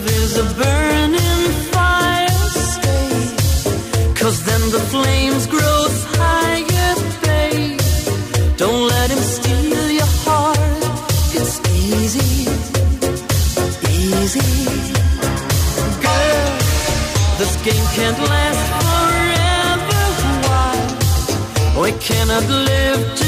Is a burning fire. Cause then the flames grow higher, babe. Don't let him steal your heart. It's easy, easy. Girl, this game can't last forever. Why? We cannot live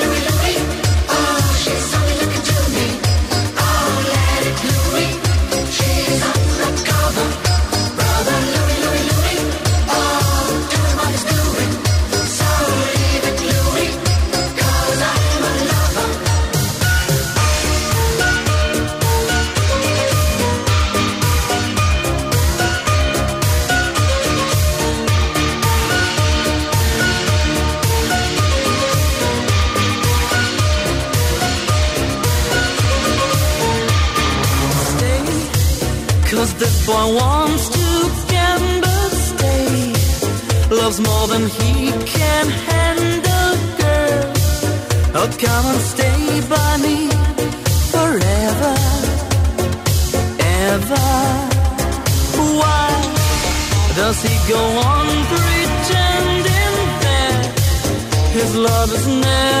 Loves he can handle, girl. Oh, come and stay by me forever, ever. Why does he go on pretending that his love is never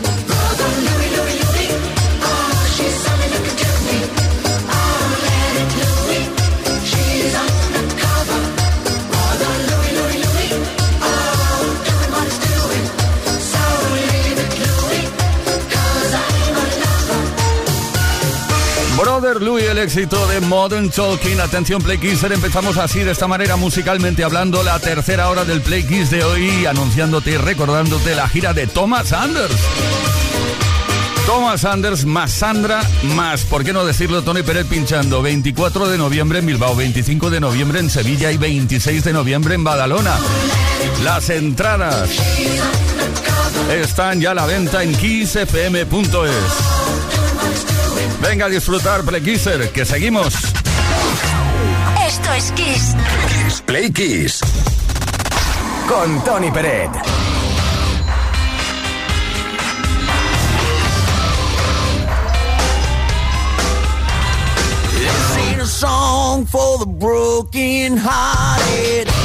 Louis, el éxito de Modern Talking. Atención, Play Kisser. Empezamos así, de esta manera, musicalmente hablando, la tercera hora del Play Kiss de hoy, anunciándote y recordándote la gira de Thomas Anders. Thomas Anders más Sandra más, ¿por qué no decirlo? Tony Pérez pinchando 24 de noviembre en Bilbao, 25 de noviembre en Sevilla y 26 de noviembre en Badalona. Las entradas están ya a la venta en kissfm.es. Venga a disfrutar, Playkisser, que seguimos. Esto es Kiss. Play Kiss. Con Tony Peret. This ain't a song for the broken hearted.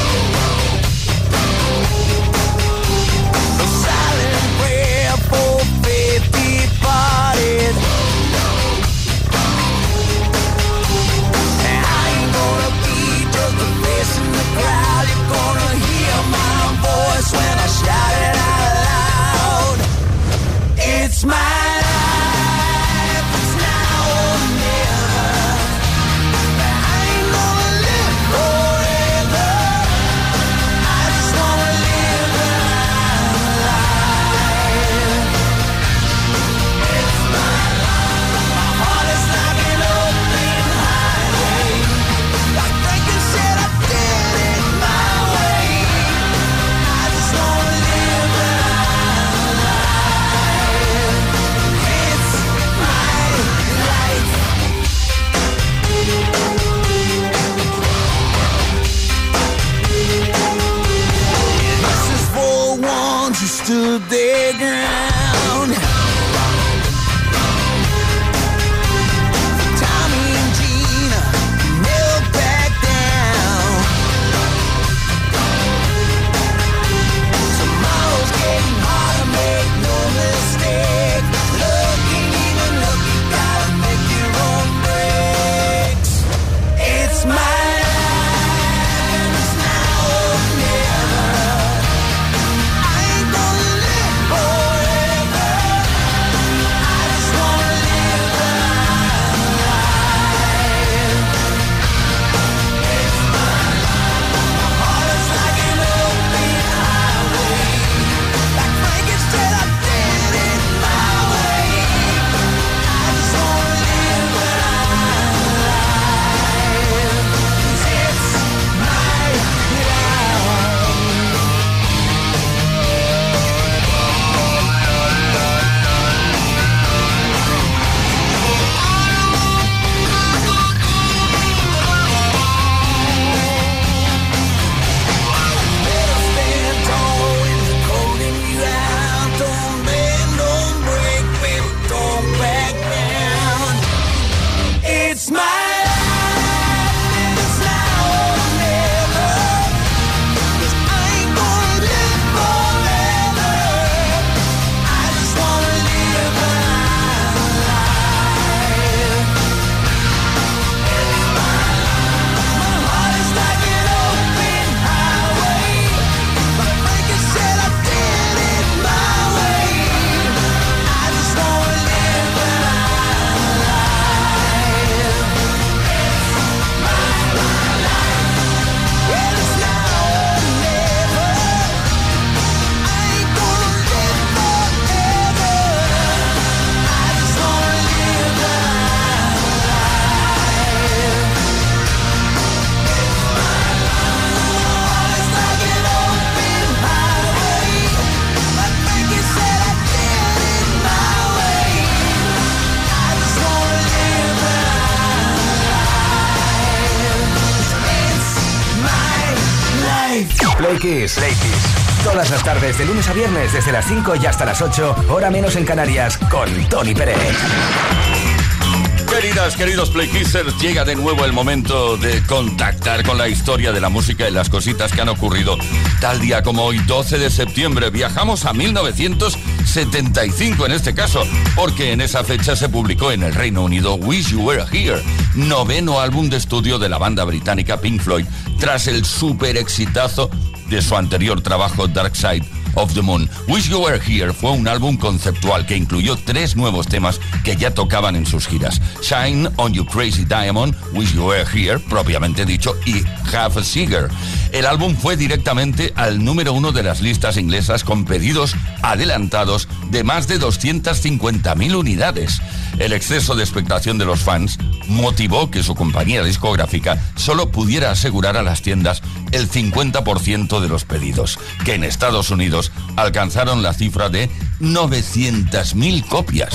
My It's my Todas las tardes, de lunes a viernes, desde las 5 y hasta las 8, hora menos en Canarias, con Tony Pérez. Queridas, queridos Playkissers, llega de nuevo el momento de contactar con la historia de la música y las cositas que han ocurrido. Tal día como hoy, 12 de septiembre, viajamos a 1975 en este caso, porque en esa fecha se publicó en el Reino Unido Wish You Were Here, noveno álbum de estudio de la banda británica Pink Floyd, tras el super exitazo de su anterior trabajo Dark Side of the Moon. Wish You Were Here fue un álbum conceptual que incluyó tres nuevos temas que ya tocaban en sus giras. Shine on You Crazy Diamond, Wish You Were Here, propiamente dicho, y Half a Cigar. El álbum fue directamente al número uno de las listas inglesas con pedidos adelantados de más de 250.000 unidades. El exceso de expectación de los fans motivó que su compañía discográfica solo pudiera asegurar a las tiendas el 50% de los pedidos, que en Estados Unidos alcanzaron la cifra de 900.000 copias.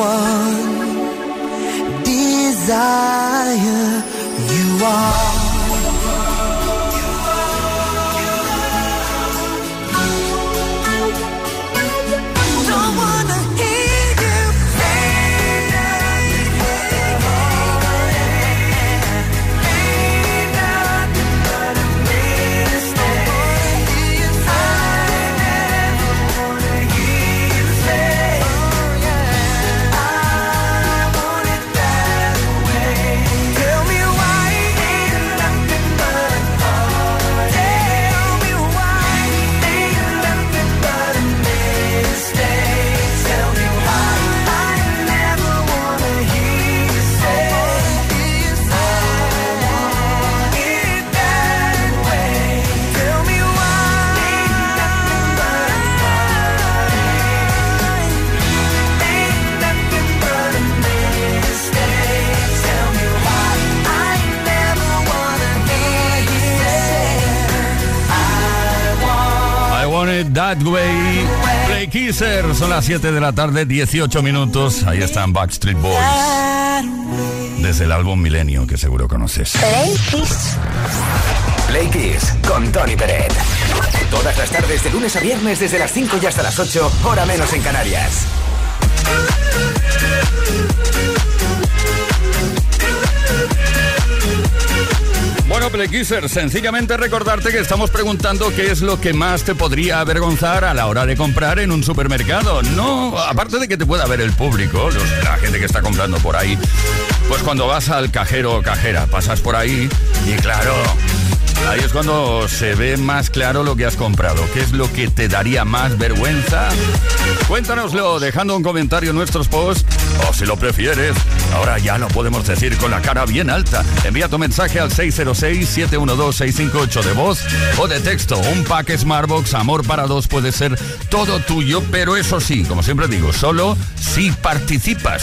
one desire you are. That Way. Play Kisser, son las 7 de la tarde, 18 minutos. Ahí están Backstreet Boys. Desde el álbum Milenio, que seguro conoces. Play Kiss. Play Kiss con Tony Peret. Todas las tardes, de lunes a viernes, desde las 5 y hasta las 8, hora menos en Canarias. Bueno, Playkisser, sencillamente recordarte que estamos preguntando qué es lo que más te podría avergonzar a la hora de comprar en un supermercado. No, aparte de que te pueda ver el público, los- la gente que está comprando por ahí, pues cuando vas al cajero o cajera, pasas por ahí y claro, ahí es cuando se ve más claro lo que has comprado. ¿Qué es lo que te daría más vergüenza? Cuéntanoslo dejando un comentario en nuestros posts o si lo prefieres, ahora ya lo podemos decir con la cara bien alta. Envía tu mensaje al 606-712-658 de voz o de texto. Un pack Smartbox Amor para dos puede ser todo tuyo, pero eso sí, como siempre digo, solo si participas.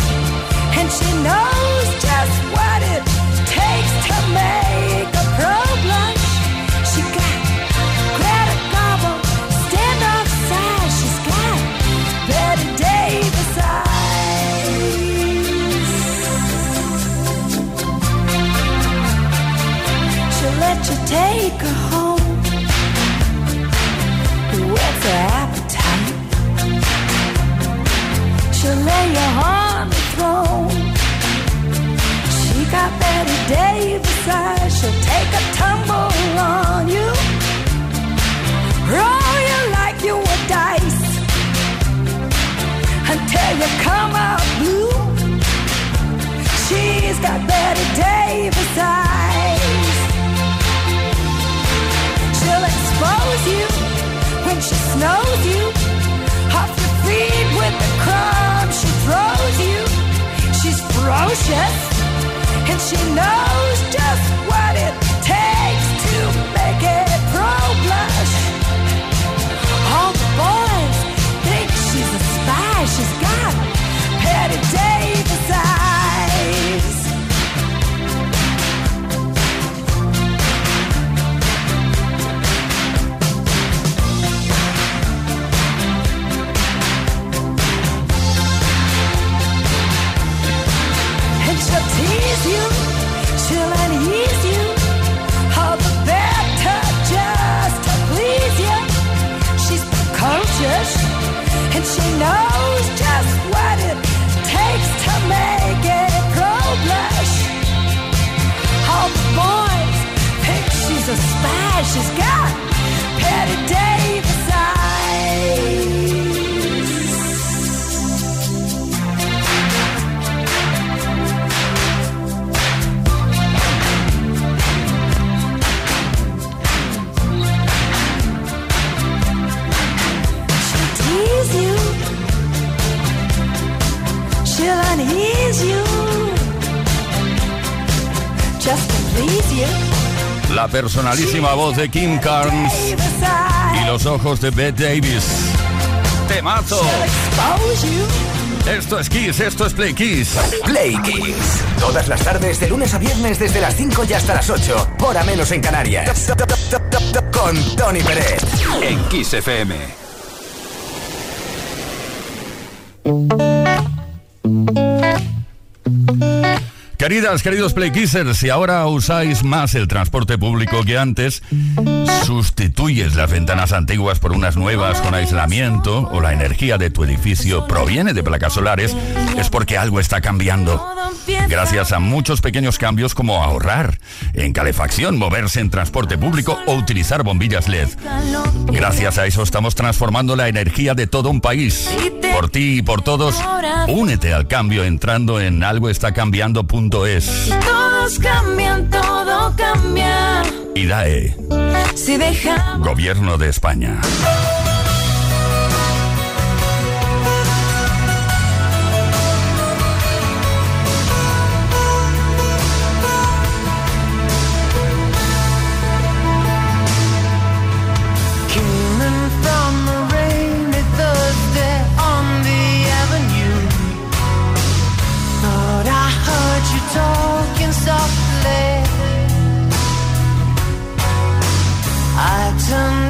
got Betty Davis eyes. She'll expose you when she snows you. Off your feet with the crumbs she throws you. She's ferocious and she knows just what it She's got personalísima voz de Kim Carnes y los ojos de Bette Davis. Temazo. Expose you. Esto es Kiss, esto es Play Kiss. Play Kiss. Todas las tardes, de lunes a viernes, desde las 5 y hasta las 8, hora menos en Canarias. Con Tony Peret. En Kiss FM. Queridas, queridos Playkissers, si ahora usáis más el transporte público que antes, sustituyes las ventanas antiguas por unas nuevas con aislamiento o la energía de tu edificio proviene de placas solares, es porque algo está cambiando. Gracias a muchos pequeños cambios como ahorrar en calefacción, moverse en transporte público o utilizar bombillas LED. Gracias a eso estamos transformando la energía de todo un país. Por ti y por todos, únete al cambio entrando en todos cambian, todo cambia. IDAE. Si deja. Gobierno de España. tonight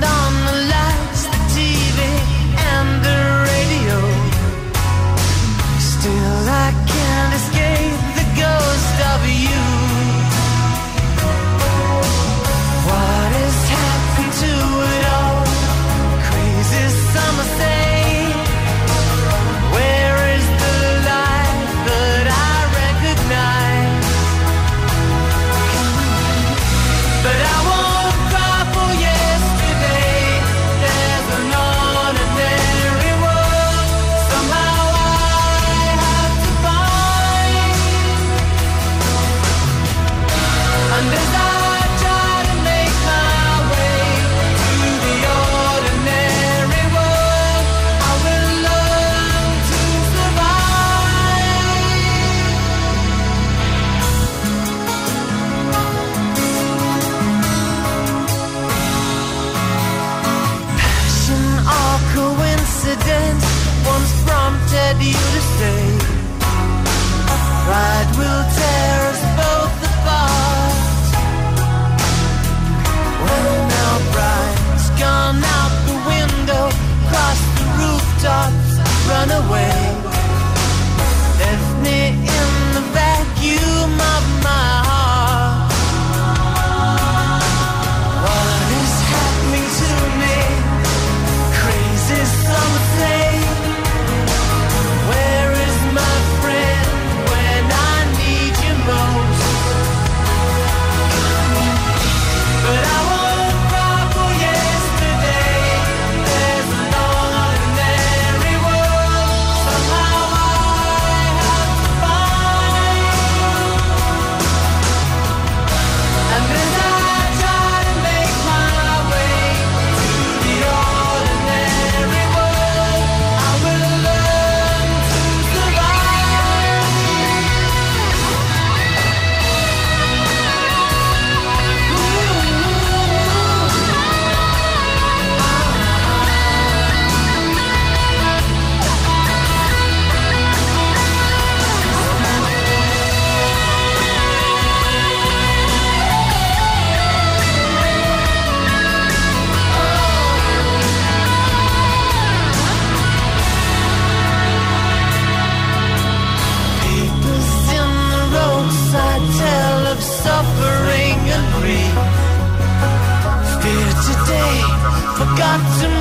not to me.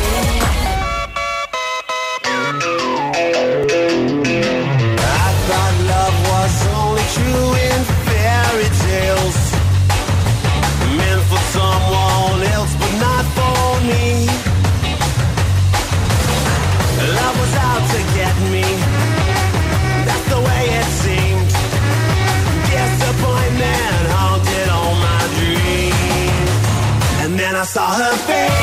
In fairy tales. Meant for someone else, but not for me. Love was out to get me. That's the way it seemed. Disappointment haunted all my dreams. And then I saw her face.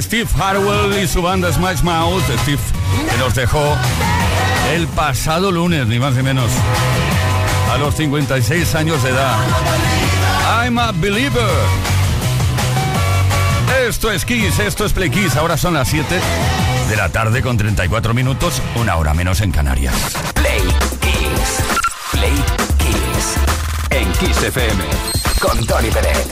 Steve Harwell y su banda Smash Mouth. Steve que nos dejó el pasado lunes, ni más ni menos, a los 56 años de edad. I'm a believer. Esto es Kiss, esto es Play Kiss. Ahora son las 7 de la tarde con 34 minutos, una hora menos en Canarias. Play Kiss. Play Kiss. En Kiss FM. Con Tony Pérez.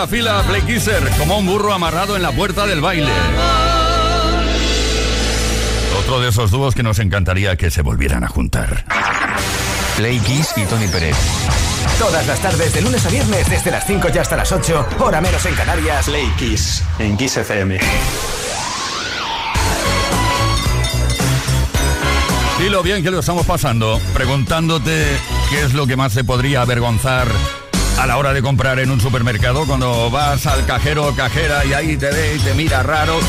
La fila, Play Kisser, como un burro amarrado en la puerta del baile. Otro de esos dúos que nos encantaría que se volvieran a juntar. Play Kiss y Tony Pérez. Todas las tardes, de lunes a viernes, desde las 5 y hasta las 8, hora menos en Canarias. Play Kiss, en Kiss FM. Y lo bien que lo estamos pasando, preguntándote qué es lo que más se podría avergonzar a la hora de comprar en un supermercado cuando vas al cajero o cajera y ahí te ve y te mira raro.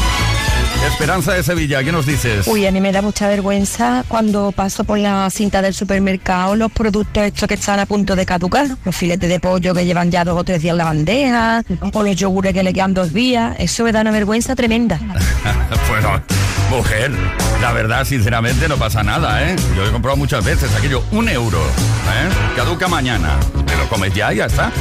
Esperanza de Sevilla, ¿qué nos dices? Uy, a mí me da mucha vergüenza cuando paso por la cinta del supermercado los productos estos que están a punto de caducar, los filetes de pollo que llevan ya dos o tres días en la bandeja, o los yogures que le quedan dos días, eso me da una vergüenza tremenda. bueno, mujer, la verdad, sinceramente, no pasa nada, ¿eh? Yo he comprado muchas veces aquello, un euro, ¿eh? Caduca mañana, te lo comes ya y ya está.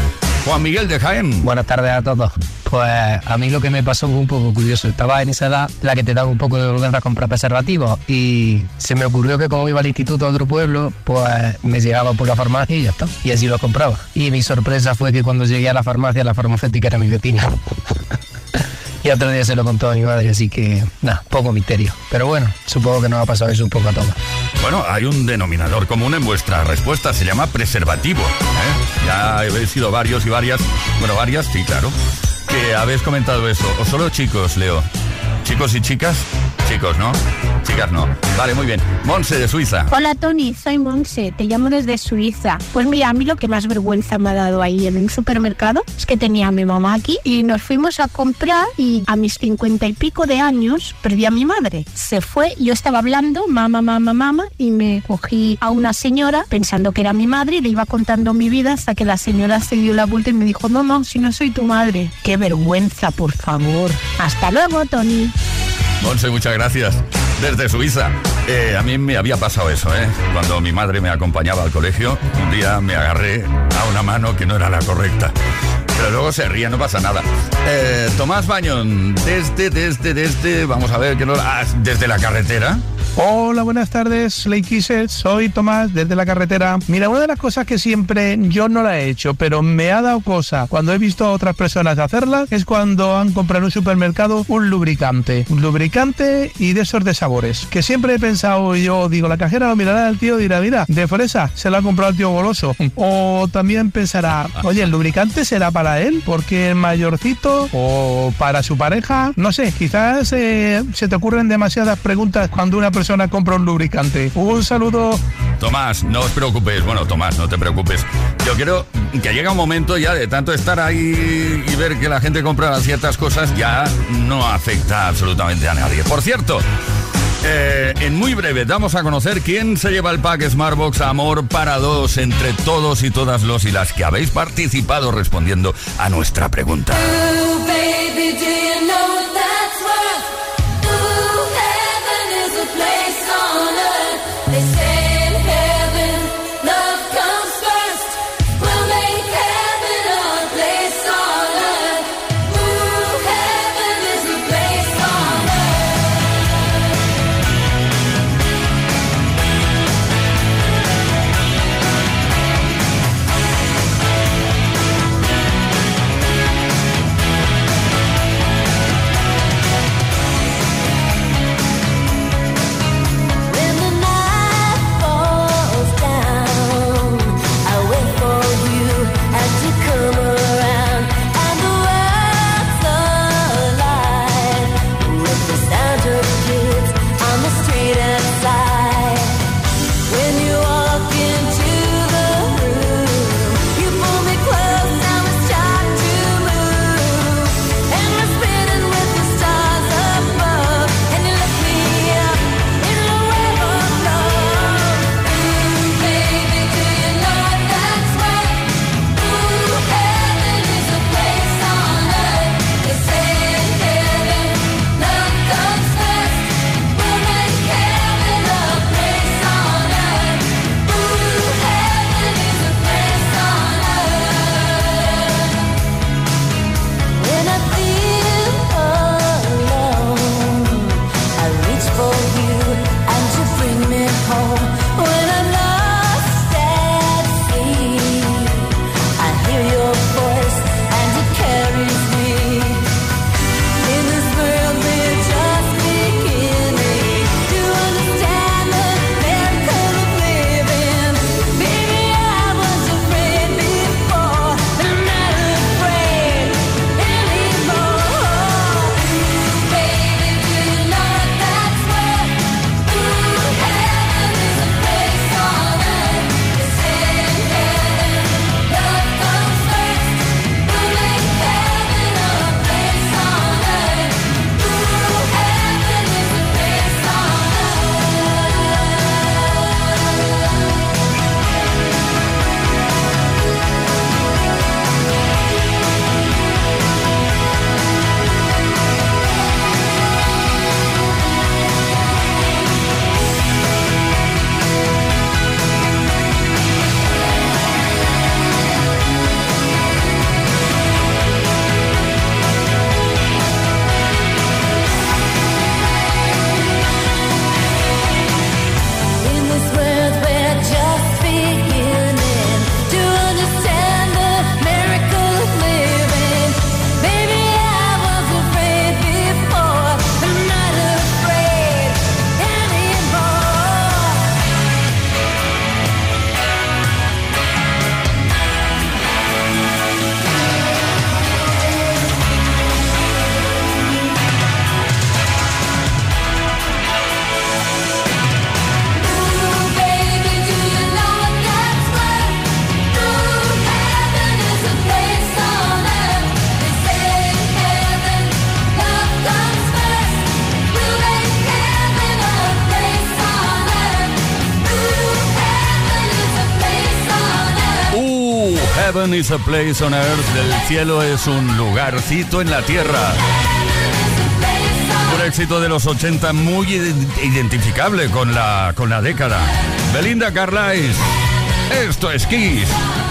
Juan Miguel de Jaén. Buenas tardes a todos. Pues a mí lo que me pasó fue un poco curioso. Estaba en esa edad la que te da un poco de vergüenza a comprar preservativos y se me ocurrió que como iba al instituto a otro pueblo, pues me llegaba por la farmacia y ya está. Y así lo compraba. Y mi sorpresa fue que cuando llegué a la farmacia, la farmacéutica era mi vecina. Y otro día se lo contó a mi madre, así que nada, poco misterio. Pero bueno, supongo que nos ha pasado eso un poco a todos. Bueno, hay un denominador común en vuestra respuesta, se llama preservativo. ¿eh? Ya habéis sido varios y varias, bueno, varias, sí, claro, que habéis comentado eso. ¿O solo chicos, Leo? ¿Chicos y chicas? Chicos, ¿no? Chicas no. Vale, muy bien. Monse de Suiza. Hola Tony, soy Monse, te llamo desde Suiza. Pues mira, a mí lo que más vergüenza me ha dado ahí en un supermercado es que tenía a mi mamá aquí y nos fuimos a comprar y a mis cincuenta y pico de años perdí a mi madre. Se fue, yo estaba hablando, mamá, mamá, mamá, y me cogí a una señora pensando que era mi madre y le iba contando mi vida hasta que la señora se dio la vuelta y me dijo, no, si no soy tu madre. Qué vergüenza, por favor. Hasta luego, Tony. Monse, muchas gracias. Desde Suiza. Eh, a mí me había pasado eso, ¿eh? Cuando mi madre me acompañaba al colegio, un día me agarré a una mano que no era la correcta. Pero luego se ría, no pasa nada. Eh, Tomás Bañón, desde, desde, desde, vamos a ver, que no, ah, desde la carretera. Hola, buenas tardes, Lake Kisses. Soy Tomás desde la carretera. Mira, una de las cosas que siempre yo no la he hecho, pero me ha dado cosa cuando he visto a otras personas hacerlas, es cuando han comprado en un supermercado un lubricante. Un lubricante y de esos de sabores. Que siempre he pensado, yo digo, la cajera lo mirará al tío dirá, mira, de fresa se lo ha comprado el tío goloso. O también pensará, oye, el lubricante será para él, porque es mayorcito, o para su pareja. No sé, quizás eh, se te ocurren demasiadas preguntas cuando una persona compra un lubricante. Un saludo. Tomás, no os preocupes. Bueno, Tomás, no te preocupes. Yo quiero que llega un momento ya de tanto estar ahí y ver que la gente compra ciertas cosas, ya no afecta absolutamente a nadie. Por cierto, eh, en muy breve damos a conocer quién se lleva el pack Smartbox Amor para dos entre todos y todas los y las que habéis participado respondiendo a nuestra pregunta. Is a place on earth. El cielo es un lugarcito en la tierra. Un éxito de los 80 muy identificable con la, con la década. Belinda Carlisle. Esto es Kiss.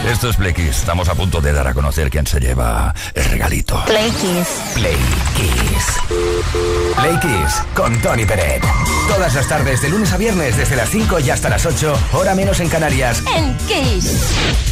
Esto es Play Kiss. Estamos a punto de dar a conocer quién se lleva el regalito. Play Kiss. Play Kiss. Play Kiss con Tony Peret. Todas las tardes, de lunes a viernes, desde las 5 y hasta las 8, hora menos en Canarias. En Kiss.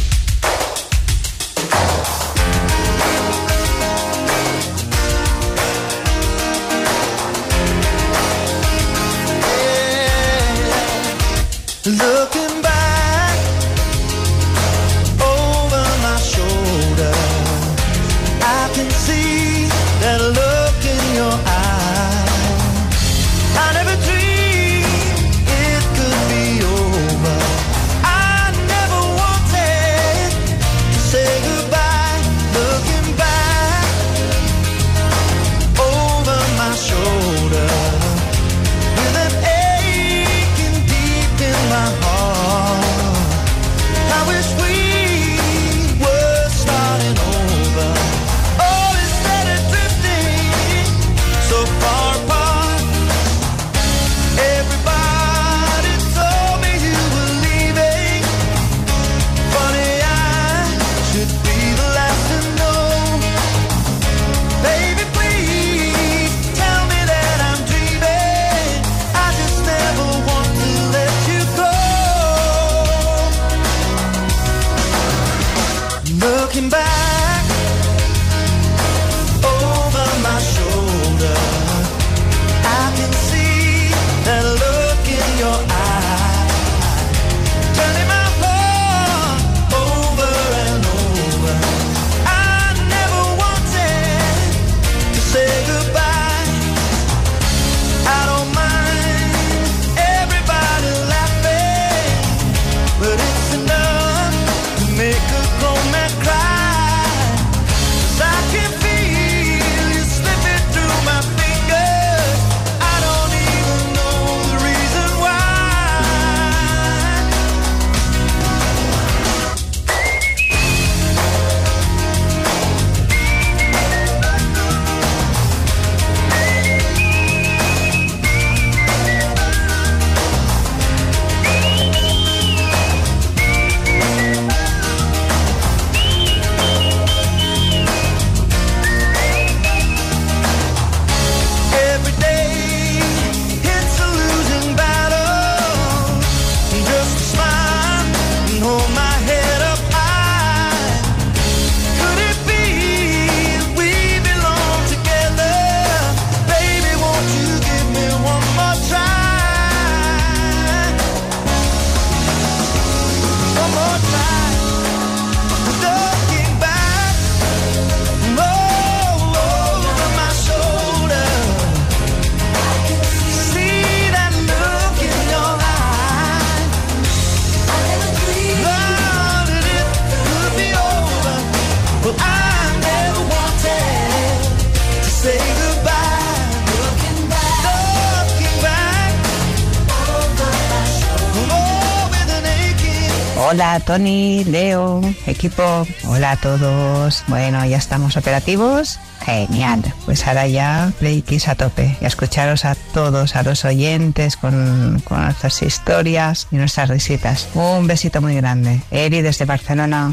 Hola Tony, Leo, equipo, hola a todos. Bueno, ya estamos operativos. Genial, pues ahora ya Play Kiss a tope y a escucharos a todos, a los oyentes con, con nuestras historias y nuestras risitas. Un besito muy grande. Eri desde Barcelona.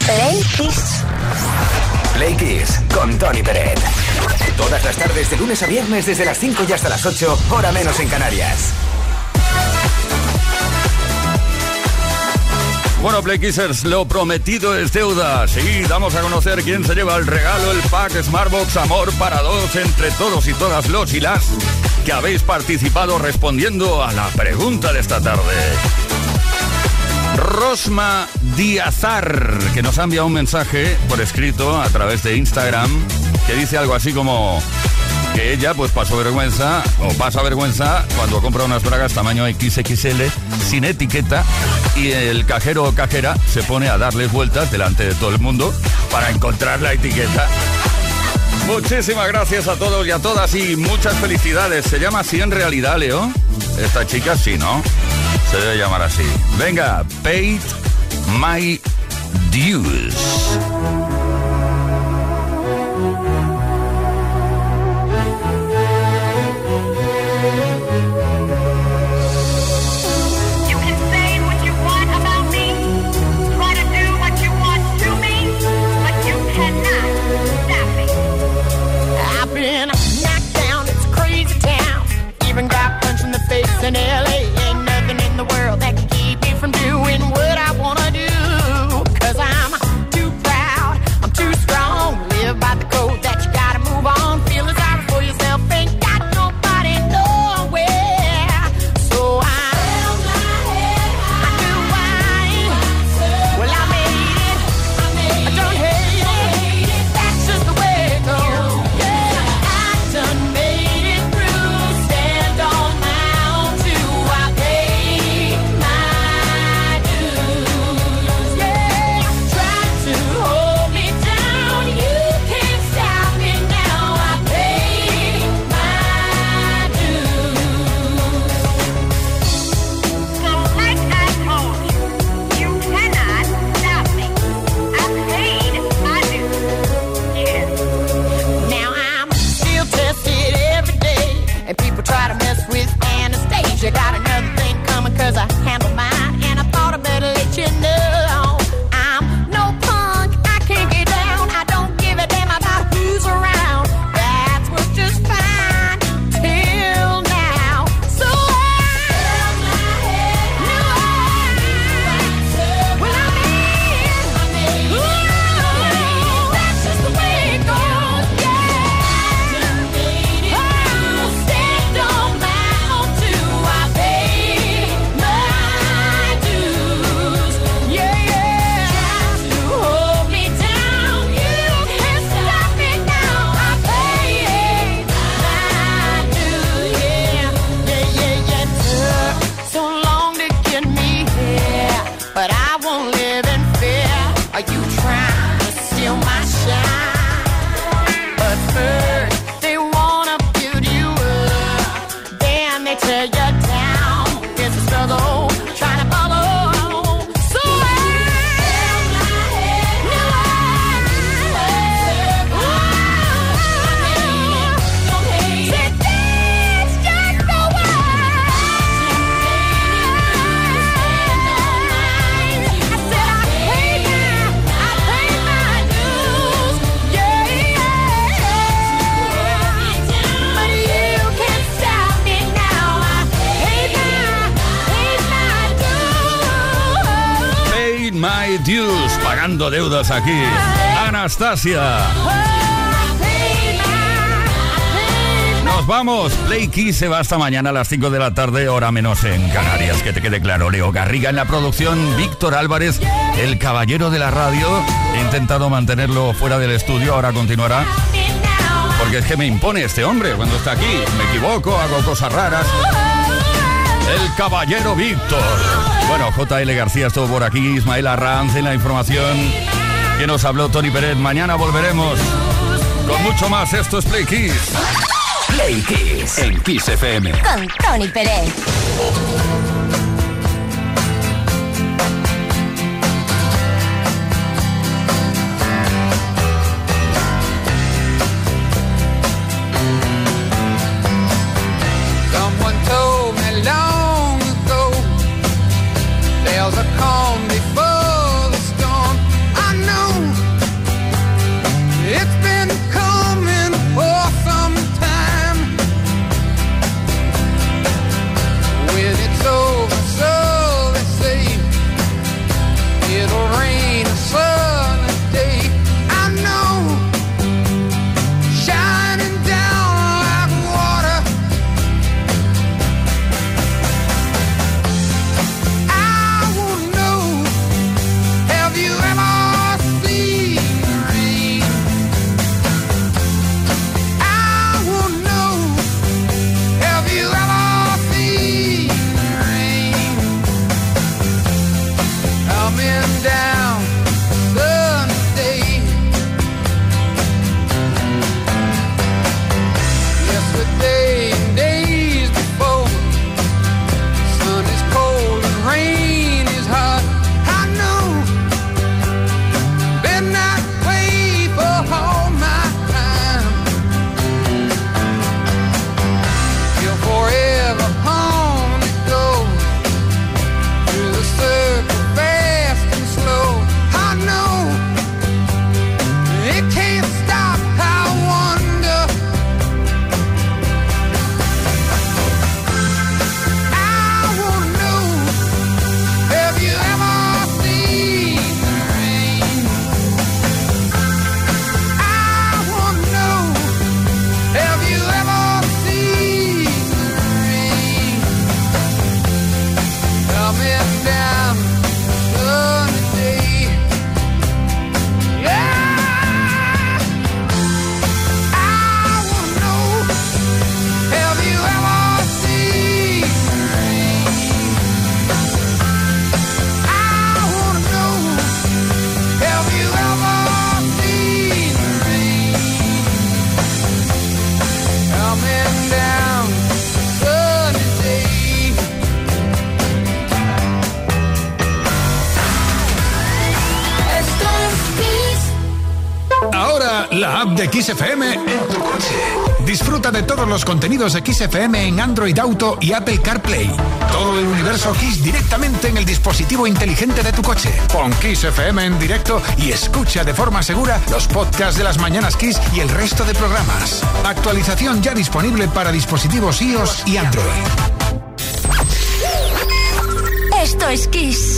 Play Kiss. Play Kiss con Tony Peret. Todas las tardes, de lunes a viernes, desde las 5 y hasta las 8, hora menos en Canarias. Bueno, Play Kissers, lo prometido es deuda. Sí, damos a conocer quién se lleva el regalo, el pack Smartbox Amor para dos entre todos y todas los y las que habéis participado respondiendo a la pregunta de esta tarde. Rosma Diazar, que nos ha un mensaje por escrito a través de Instagram, que dice algo así como que ella pues pasó vergüenza o pasa vergüenza cuando compra unas bragas tamaño XXL sin etiqueta y el cajero o cajera se pone a darles vueltas delante de todo el mundo para encontrar la etiqueta. Muchísimas gracias a todos y a todas y muchas felicidades. ¿Se llama así en realidad, Leo? Esta chica sí, ¿no? Se debe llamar así. Venga, paid my dues. in L.A. aquí. Anastasia. Nos vamos. Play Kiss se va hasta mañana a las 5 de la tarde, hora menos en Canarias. Que te quede claro, Leo Garriga en la producción, Víctor Álvarez, el caballero de la radio. He intentado mantenerlo fuera del estudio, ahora continuará. Porque es que me impone este hombre cuando está aquí. Me equivoco, hago cosas raras. El caballero Víctor. Bueno, JL García estuvo por aquí, Ismael Arranz en la información que nos habló Tony Pérez. Mañana volveremos con mucho más. Esto es Play Kiss. Play en Kiss FM. Con Tony Pérez. XFM en tu coche. Disfruta de todos los contenidos de XFM en Android Auto y Apple CarPlay. Todo el universo Kiss directamente en el dispositivo inteligente de tu coche. Pon Kiss FM en directo y escucha de forma segura los podcasts de las mañanas Kiss y el resto de programas. Actualización ya disponible para dispositivos iOS y Android. Esto es Kiss.